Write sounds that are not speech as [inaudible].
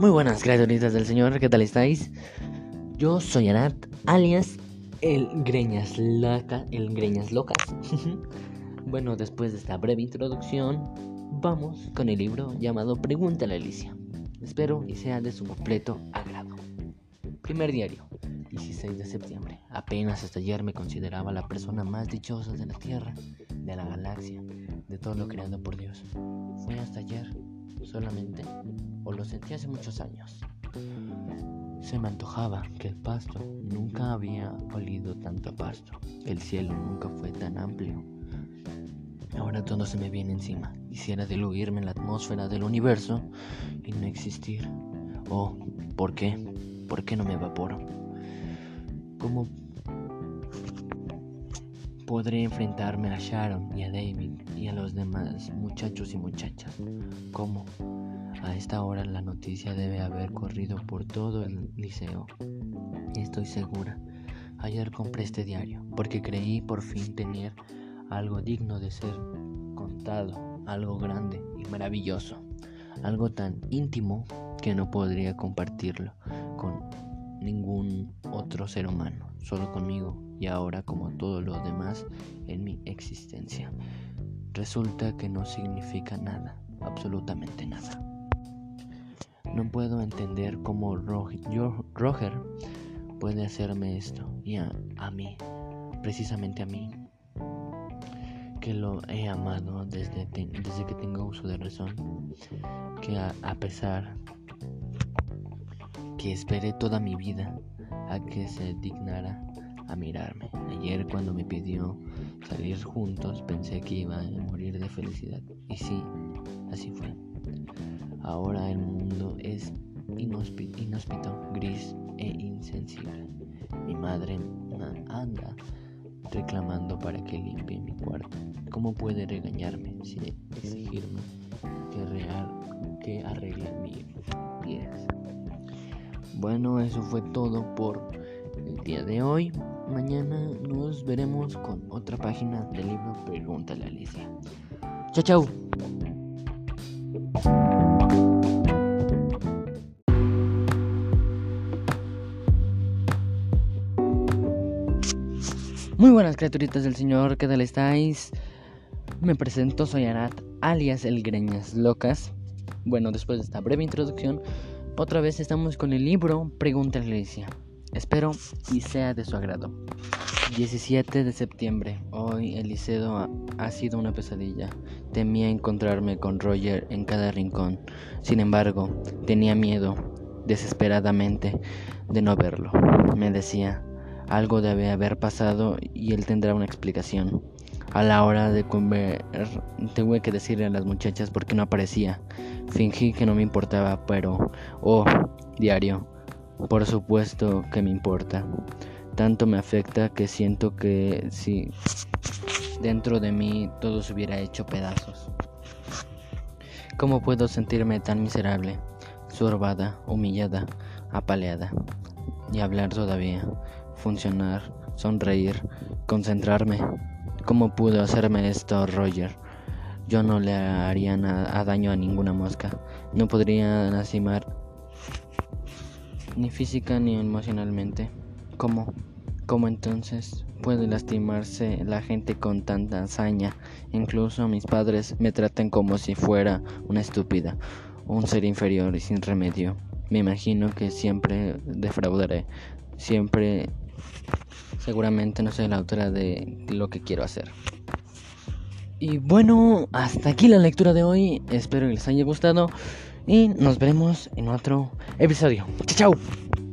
Muy buenas criaturitas del Señor, ¿qué tal estáis? Yo soy Arat, alias el Greñas Loca, el Greñas Locas. [laughs] bueno, después de esta breve introducción, vamos con el libro llamado Pregúntale a Alicia. Espero y sea de su completo agrado. Primer diario, 16 de septiembre. Apenas hasta ayer me consideraba la persona más dichosa de la Tierra, de la galaxia, de todo lo creado por Dios. Fue hasta ayer solamente, o lo sentí hace muchos años. Se me antojaba que el pasto nunca había olido tanto pasto, el cielo nunca fue tan amplio. Ahora todo se me viene encima. Quisiera diluirme en la atmósfera del universo y no existir. Oh, ¿por qué? ¿Por qué no me evaporo? ¿Cómo podré enfrentarme a Sharon y a David y a los demás muchachos y muchachas? ¿Cómo? A esta hora la noticia debe haber corrido por todo el liceo. Estoy segura. Ayer compré este diario porque creí por fin tener algo digno de ser contado, algo grande y maravilloso, algo tan íntimo que no podría compartirlo con ningún ser humano, solo conmigo y ahora como todo lo demás en mi existencia. Resulta que no significa nada, absolutamente nada. No puedo entender cómo Roger puede hacerme esto y a, mí, precisamente a mí, que lo he amado desde, desde que tengo uso de razón, que a, a pesar que esperé toda mi vida a que se dignara a mirarme. Ayer cuando me pidió salir juntos pensé que iba a morir de felicidad. Y sí, así fue. Ahora el mundo es inhóspito, gris e insensible. Mi madre anda reclamando para que limpie mi cuarto. ¿Cómo puede regañarme sin exigirme que, real, que arregle mis pies? Bueno, eso fue todo por el día de hoy. Mañana nos veremos con otra página del libro Pregúntale a Alicia. Chao, chao. Muy buenas criaturitas del Señor, ¿qué tal estáis? Me presento, soy Arat, alias El Greñas Locas. Bueno, después de esta breve introducción, otra vez estamos con el libro Pregunta a Alicia. Espero y sea de su agrado. 17 de septiembre. Hoy el liceo ha, sido una pesadilla. Temía encontrarme con Roger en cada rincón. Sin embargo, tenía miedo, desesperadamente, de no verlo. Me decía, algo debe haber pasado y él tendrá una explicación. A la hora de comer, tuve que decirle a las muchachas por qué no aparecía. Fingí que no me importaba, pero, oh, diario, por supuesto que me importa. Tanto me afecta que siento que si dentro de mí todo se hubiera hecho pedazos. ¿Cómo puedo sentirme tan miserable, sorbada, humillada, apaleada? Y hablar todavía funcionar, sonreír, concentrarme. ¿Cómo pudo hacerme esto Roger? Yo no le haría nada, daño a ninguna mosca. No podría lastimar ni física ni emocionalmente. ¿Cómo? ¿Cómo entonces puede lastimarse la gente con tanta hazaña? Incluso mis padres me tratan como si fuera una estúpida, un ser inferior y sin remedio. Me imagino que siempre defraudaré, siempre seguramente no soy la autora de lo que quiero hacer. Y bueno, hasta aquí la lectura de hoy. Espero que les haya gustado. Y nos veremos en otro episodio. Chao, chao.